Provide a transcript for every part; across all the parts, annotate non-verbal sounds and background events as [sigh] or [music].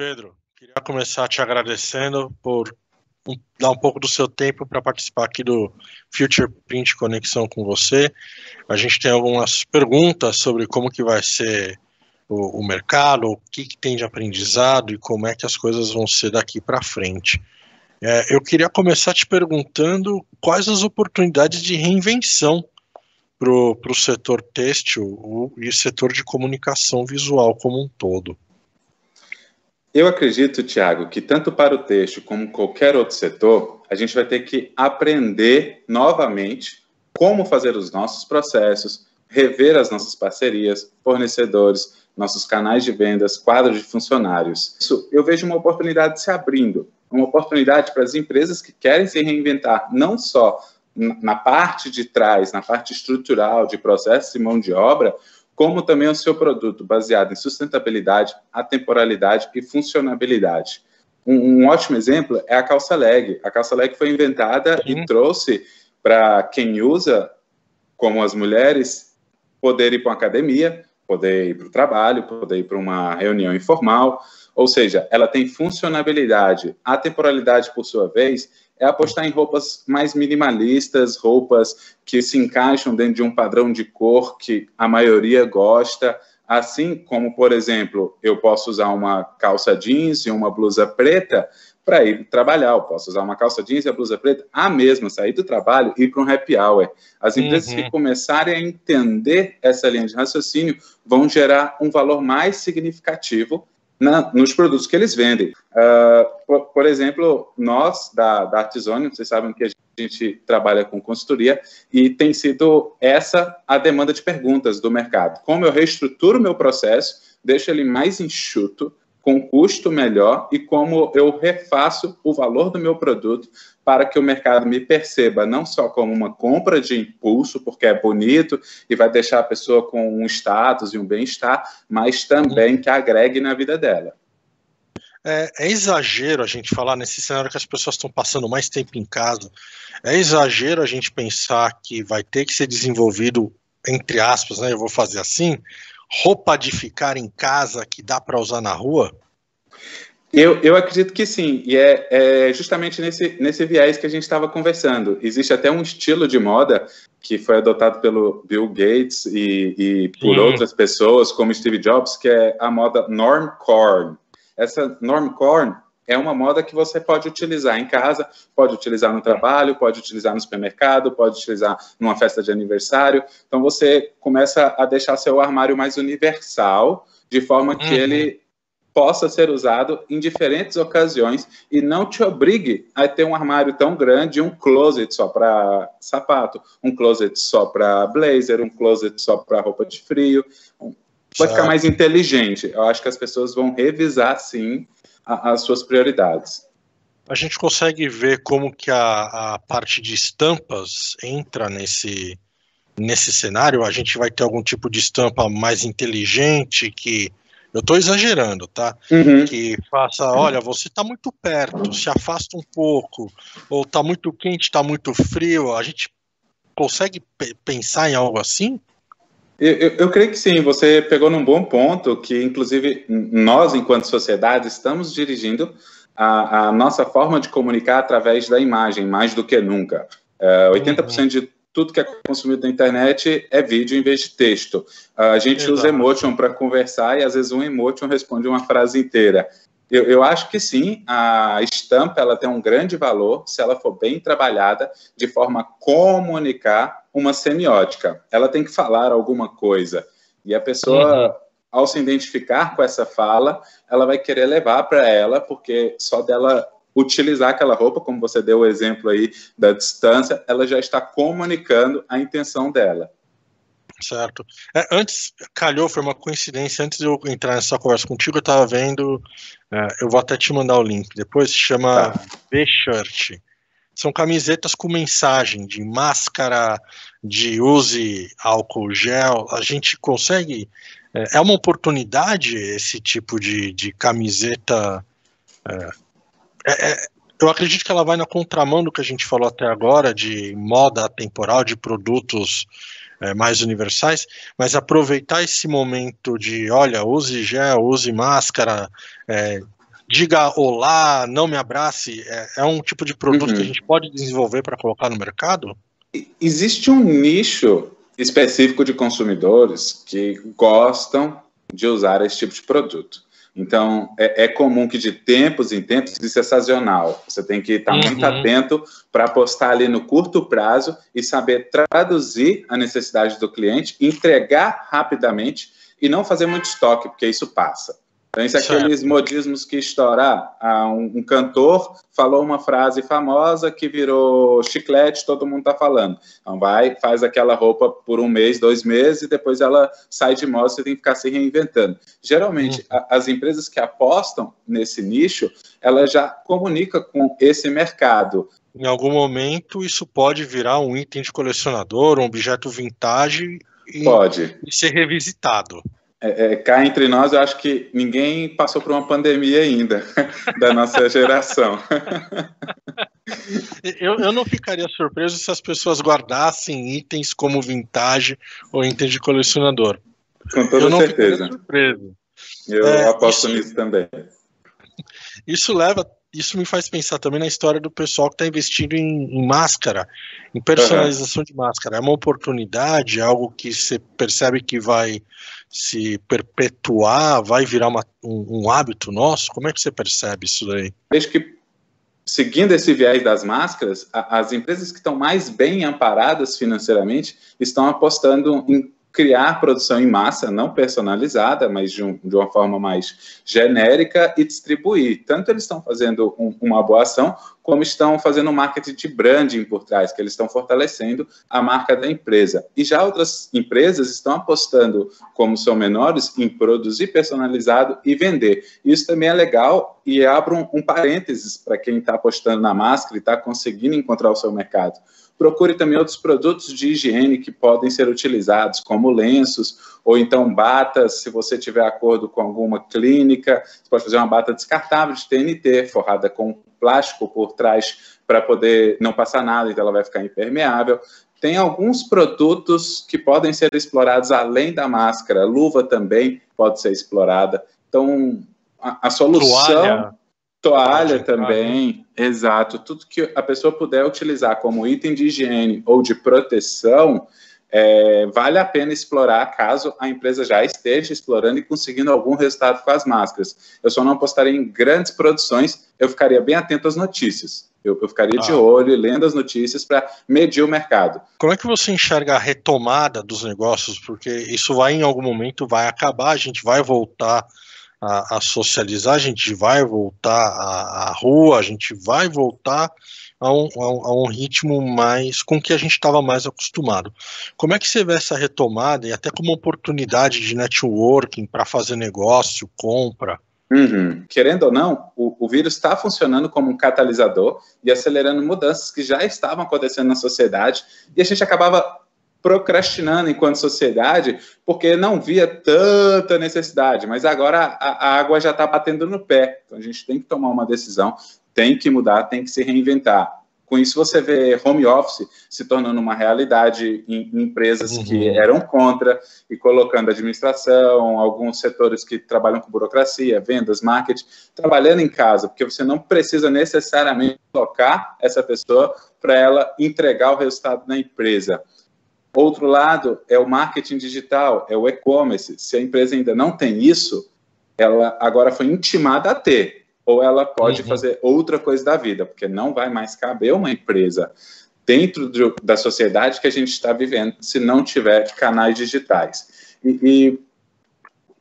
Pedro, queria começar te agradecendo por dar um pouco do seu tempo para participar aqui do Future Print Conexão com você. A gente tem algumas perguntas sobre como que vai ser o, o mercado, o que, que, tem de aprendizado e como é que as coisas vão ser daqui para frente. É, eu queria começar te perguntando quais as oportunidades de reinvenção para o setor têxtil e setor de comunicação visual como um todo. Eu acredito, Tiago, que tanto para o texto como qualquer outro setor, a gente vai ter que aprender novamente como fazer os nossos processos, rever as nossas parcerias, fornecedores, nossos canais de vendas, quadros de funcionários. Isso eu vejo uma oportunidade se abrindo, uma oportunidade para as empresas que querem se reinventar, não só na parte de trás, na parte estrutural de processos e mão de obra, como também o seu produto baseado em sustentabilidade, atemporalidade e funcionabilidade. Um, um ótimo exemplo é a calça leg. A calça leg foi inventada e trouxe para quem usa, como as mulheres, poder ir para uma academia, poder ir para o trabalho, poder ir para uma reunião informal, ou seja, ela tem funcionabilidade. A temporalidade, por sua vez, é apostar em roupas mais minimalistas, roupas que se encaixam dentro de um padrão de cor que a maioria gosta. Assim como, por exemplo, eu posso usar uma calça jeans e uma blusa preta para ir trabalhar. Eu posso usar uma calça jeans e a blusa preta, a mesma, sair do trabalho e ir para um happy hour. As empresas uhum. que começarem a entender essa linha de raciocínio vão gerar um valor mais significativo na, nos produtos que eles vendem. Uh, por, por, exemplo, nós da, da Artizone, vocês sabem que a gente trabalha com consultoria e tem sido essa a demanda de perguntas do mercado. Como eu reestruturo meu processo, deixo ele mais enxuto, com custo melhor e como eu refaço o valor do meu produto para que o mercado me perceba não só como uma compra de impulso, porque é bonito e vai deixar a pessoa com um status e um bem-estar, mas também que agregue na vida dela. É, é, exagero a gente falar nesse cenário que as pessoas estão passando mais tempo em casa. É exagero a gente pensar que vai ter que ser desenvolvido, entre aspas, né? Eu vou fazer assim, roupa de ficar em casa que dá para usar na rua? Eu, eu acredito que sim, e é, é justamente nesse, nesse viés que a gente estava conversando. Existe até um estilo de moda que foi adotado pelo Bill Gates e, e por sim. outras pessoas, como Steve Jobs, que é a moda normcore. Essa normcore é uma moda que você pode utilizar em casa, pode utilizar no trabalho, pode utilizar no supermercado, pode utilizar numa festa de aniversário. Então você começa a deixar seu armário mais universal, de forma que uhum. ele possa ser usado em diferentes ocasiões e não te obrigue a ter um armário tão grande, um closet só para sapato, um closet só para blazer, um closet só para roupa de frio. Vai ficar mais inteligente. Eu acho que as pessoas vão revisar, sim, a, as suas prioridades. A gente consegue ver como que a, a parte de estampas entra nesse, nesse cenário? A gente vai ter algum tipo de estampa mais inteligente que eu estou exagerando, tá? Uhum. Que faça, olha, você está muito perto, se afasta um pouco, ou está muito quente, está muito frio. A gente consegue pensar em algo assim? Eu, eu, eu, creio que sim, você pegou num bom ponto, que inclusive nós, enquanto sociedade, estamos dirigindo a, a nossa forma de comunicar através da imagem, mais do que nunca. É, 80% de tudo que é consumido na internet é vídeo em vez de texto. A gente Exato. usa emotion para conversar e às vezes um emotion responde uma frase inteira. Eu, eu, acho que sim, a estampa ela tem um grande valor se ela for bem trabalhada de forma a comunicar uma semiótica. Ela tem que falar alguma coisa. E a pessoa, uhum. ao se identificar com essa fala, ela vai querer levar para ela, porque só dela utilizar aquela roupa, como você deu o exemplo aí da distância, ela já está comunicando a intenção dela. Certo. É, antes, calhou, foi uma coincidência, antes de eu entrar nessa conversa contigo, eu estava vendo, é, eu vou até te mandar o link depois, se chama tá. B-Shirt. São camisetas com mensagem de máscara, de use álcool gel. A gente consegue. É, é uma oportunidade esse tipo de, de camiseta. É, é, é eu acredito que ela vai na contramão do que a gente falou até agora de moda temporal, de produtos é, mais universais, mas aproveitar esse momento de, olha, use gel, use máscara, é, diga olá, não me abrace, é, é um tipo de produto uhum. que a gente pode desenvolver para colocar no mercado? Existe um nicho específico de consumidores que gostam de usar esse tipo de produto. Então, é, é, comum que de tempos em tempos isso é sazonal. Você tem que estar uhum. muito atento para apostar ali no curto prazo e saber traduzir a necessidade do cliente, entregar rapidamente e não fazer muito estoque, porque isso passa. Então, isso é aqueles modismos que estourar. Ah, um, um, cantor falou uma frase famosa que virou chiclete, todo mundo está falando. Então, vai, faz aquela roupa por um mês, dois meses, e depois ela sai de moda, você tem que ficar se reinventando. Geralmente, uhum. a, as empresas que apostam nesse nicho, ela já comunica com esse mercado. Em algum momento, isso pode virar um item de colecionador, um objeto vintage e, pode. e ser revisitado é, é, cá entre nós, eu acho que ninguém passou por uma pandemia ainda, [laughs] da nossa geração. [laughs] eu, eu não ficaria surpreso se as pessoas guardassem itens como vintage ou itens de colecionador. Com toda eu não certeza. Surpreso. Eu é, aposto isso, nisso também. [laughs] Isso leva isso me faz pensar também na história do pessoal que está investindo em, em, máscara, em personalização uhum. de máscara. É uma oportunidade, é algo que você percebe que vai se perpetuar, vai virar uma, um, um, hábito nosso? Como é que você percebe isso daí? Vejo que, seguindo esse viés das máscaras, a, as empresas que estão mais bem amparadas financeiramente estão apostando em criar produção em massa, não personalizada, mas de, um, de, uma forma mais genérica e distribuir. Tanto eles estão fazendo um, uma boa ação, como estão fazendo um marketing de branding por trás, que eles estão fortalecendo a marca da empresa. E já outras empresas estão apostando, como são menores, em produzir personalizado e vender. Isso também é legal e abre um, um parênteses para quem está apostando na máscara e está conseguindo encontrar o seu mercado procure também outros produtos de higiene que podem ser utilizados, como lenços ou então batas, se você tiver acordo com alguma clínica, você pode fazer uma bata descartável de TNT, forrada com plástico por trás para poder não passar nada, então ela vai ficar impermeável. Tem alguns produtos que podem ser explorados além da máscara, luva também pode ser explorada. Então, a, a solução Toalha. Toalha também, exato. Tudo que a pessoa puder utilizar como item de higiene ou de proteção, é, vale a pena explorar caso a empresa já esteja explorando e conseguindo algum resultado com as máscaras. Eu só não apostaria em grandes produções, eu ficaria bem atento às notícias. Eu, eu ficaria ah. de olho, lendo as notícias para medir o mercado. Como é que você enxerga a retomada dos negócios? Porque isso vai, em algum momento, vai acabar, a gente vai voltar a, a socializar, a gente vai voltar à, à, rua, a gente vai voltar a um, a um, a um ritmo mais com que a gente estava mais acostumado. Como é que você vê essa retomada e até como oportunidade de networking para fazer negócio, compra? Uhum. Querendo ou não, o, o vírus está funcionando como um catalisador e acelerando mudanças que já estavam acontecendo na sociedade e a gente acabava procrastinando enquanto sociedade, porque não via tanta necessidade, mas agora a, a água já está batendo no pé, então a gente tem que tomar uma decisão, tem que mudar, tem que se reinventar. Com isso, você vê home office se tornando uma realidade em, em empresas uhum. que eram contra e colocando administração, alguns setores que trabalham com burocracia, vendas, marketing, trabalhando em casa, porque você não precisa necessariamente tocar essa pessoa para ela entregar o resultado na empresa. Outro lado é o marketing digital, é o e-commerce. Se a empresa ainda não tem isso, ela agora foi intimada a ter, ou ela pode uhum. fazer outra coisa da vida, porque não vai mais caber uma empresa dentro do, da sociedade que a gente está vivendo se não tiver canais digitais. E, e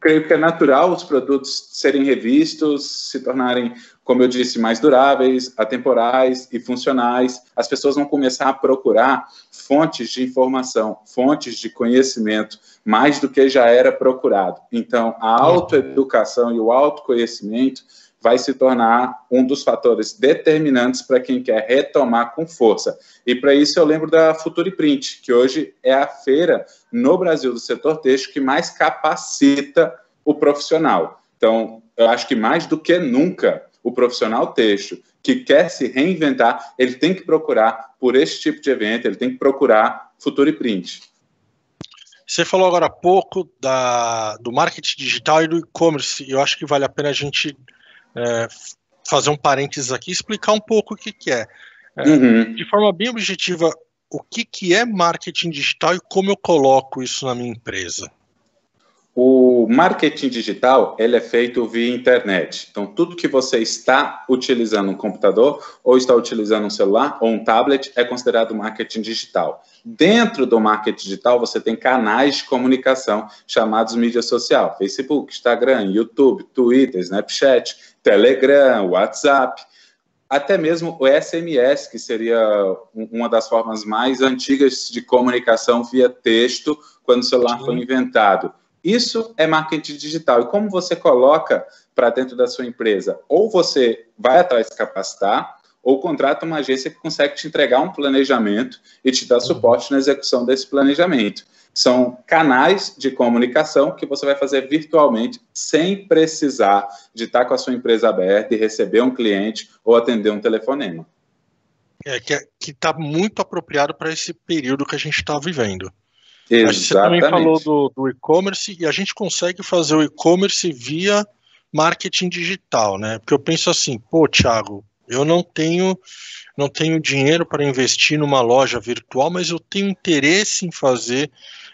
creio que é natural os produtos serem revistos, se tornarem como eu disse, mais duráveis, atemporais e funcionais. As pessoas vão começar a procurar fontes de informação, fontes de conhecimento, mais do que já era procurado. Então, a autoeducação e o autoconhecimento vai se tornar um dos fatores determinantes para quem quer retomar com força. E para isso eu lembro da Futuriprint, que hoje é a feira no Brasil do setor têxtil que mais capacita o profissional. Então, eu acho que mais do que nunca o profissional texto que quer se reinventar, ele tem que procurar por esse tipo de evento, ele tem que procurar Future Print. Você falou agora há pouco da, do marketing digital e do e-commerce. Eu acho que vale a pena a gente é, fazer um parênteses aqui e explicar um pouco o que, que é. é uhum. De forma bem objetiva, o que, que é marketing digital e como eu coloco isso na minha empresa? O marketing digital ele é feito via internet. Então, tudo que você está utilizando um computador, ou está utilizando um celular, ou um tablet, é considerado marketing digital. Dentro do marketing digital, você tem canais de comunicação chamados mídia social: Facebook, Instagram, YouTube, Twitter, Snapchat, Telegram, WhatsApp até mesmo o SMS, que seria uma das formas mais antigas de comunicação via texto, quando o celular foi inventado. Isso é marketing digital. E como você coloca para dentro da sua empresa? Ou você vai atrás de capacitar, ou contrata uma agência que consegue te entregar um planejamento e te dar suporte na execução desse planejamento. São canais de comunicação que você vai fazer virtualmente, sem precisar de estar com a sua empresa aberta e receber um cliente ou atender um telefonema. É, que é, está muito apropriado para esse período que a gente está vivendo. Exatamente. Você também falou do, do e-commerce e a gente consegue fazer o e-commerce via marketing digital, né? Porque eu penso assim, pô, Thiago, eu não tenho não tenho dinheiro para investir numa loja virtual, mas eu tenho interesse em fazer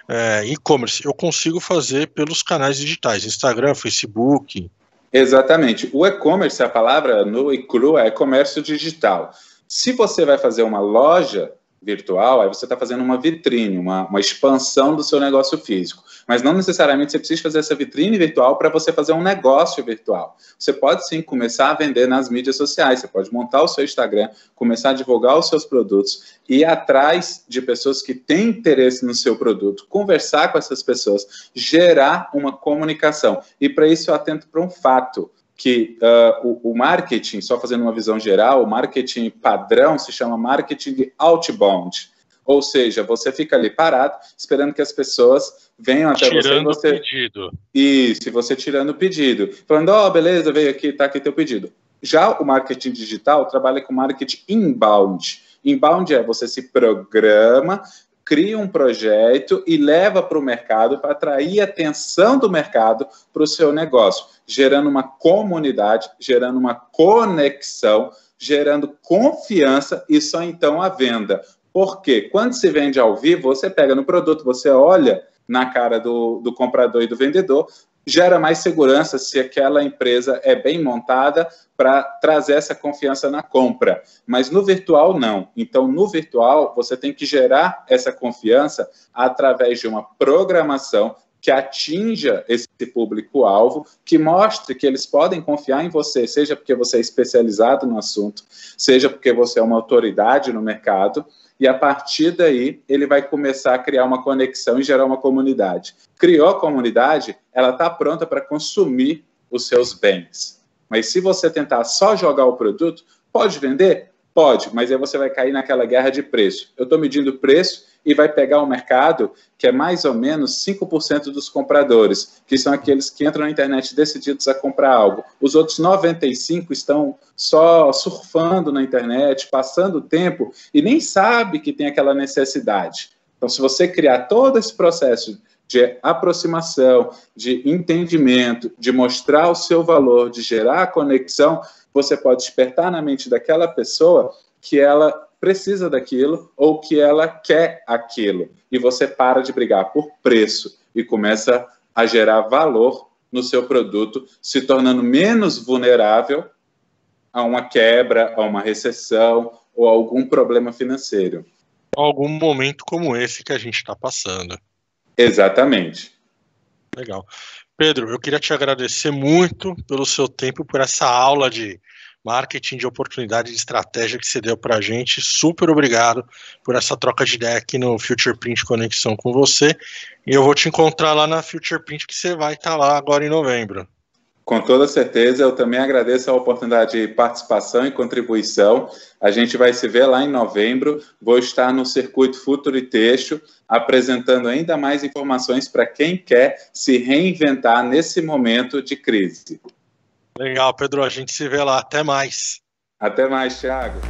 é, e-commerce. Eu consigo fazer pelos canais digitais, Instagram, Facebook. Exatamente. O e-commerce, a palavra no e cru é comércio digital. Se você vai fazer uma loja, virtual, aí você está fazendo uma vitrine, uma, uma expansão do seu negócio físico. Mas não necessariamente você precisa fazer essa vitrine virtual para você fazer um negócio virtual. Você pode sim começar a vender nas mídias sociais, você pode montar o seu Instagram, começar a divulgar os seus produtos, ir atrás de pessoas que têm interesse no seu produto, conversar com essas pessoas, gerar uma comunicação. E para isso eu atento para um fato que uh, o, o, marketing, só fazendo uma visão geral, o marketing padrão se chama marketing outbound. Ou seja, você fica ali parado, esperando que as pessoas venham até tirando você. Tirando o pedido. Isso, e você tirando o pedido. Falando, ó, oh, beleza, veio aqui, tá aqui teu pedido. Já o marketing digital trabalha com marketing inbound. Inbound é você se programa cria um projeto e leva para o mercado para atrair a atenção do mercado para o seu negócio, gerando uma comunidade, gerando uma conexão, gerando confiança e só então a venda. Porque quando se vende ao vivo, você pega no produto, você olha na cara do, do comprador e do vendedor, gera mais segurança se aquela empresa é bem montada para trazer essa confiança na compra. Mas no virtual, não. Então, no virtual, você tem que gerar essa confiança através de uma programação que atinja esse público-alvo, que mostre que eles podem confiar em você, seja porque você é especializado no assunto, seja porque você é uma autoridade no mercado, e a partir daí ele vai começar a criar uma conexão e gerar uma comunidade. Criou a comunidade, ela está pronta para consumir os seus bens. Mas se você tentar só jogar o produto, pode vender? Pode, mas aí você vai cair naquela guerra de preço. Eu estou medindo preço e vai pegar um mercado que é mais ou menos 5% dos compradores, que são aqueles que entram na internet decididos a comprar algo. Os outros 95 estão só surfando na internet, passando tempo e nem sabe que tem aquela necessidade. Então, se você criar todo esse processo de aproximação, de entendimento, de mostrar o seu valor, de gerar conexão, você pode despertar na mente daquela pessoa que ela precisa daquilo ou que ela quer aquilo. E você para de brigar por preço e começa a gerar valor no seu produto, se tornando menos vulnerável a uma quebra, a uma recessão ou a algum problema financeiro. Algum momento como esse que a gente está passando. Exatamente. Legal. Pedro, eu queria te agradecer muito pelo seu tempo, por essa aula de marketing de oportunidade de estratégia que você deu para a gente. Super obrigado por essa troca de ideia aqui no Future Print Conexão com você. E eu vou te encontrar lá na Future Print, que você vai estar tá lá agora em novembro. Com toda certeza, eu também agradeço a oportunidade de participação e contribuição. A gente vai se ver lá em novembro. Vou estar no Circuito Futuro e Texto, apresentando ainda mais informações para quem quer se reinventar nesse momento de crise. Legal, Pedro. A gente se vê lá. Até mais. Até mais, Thiago.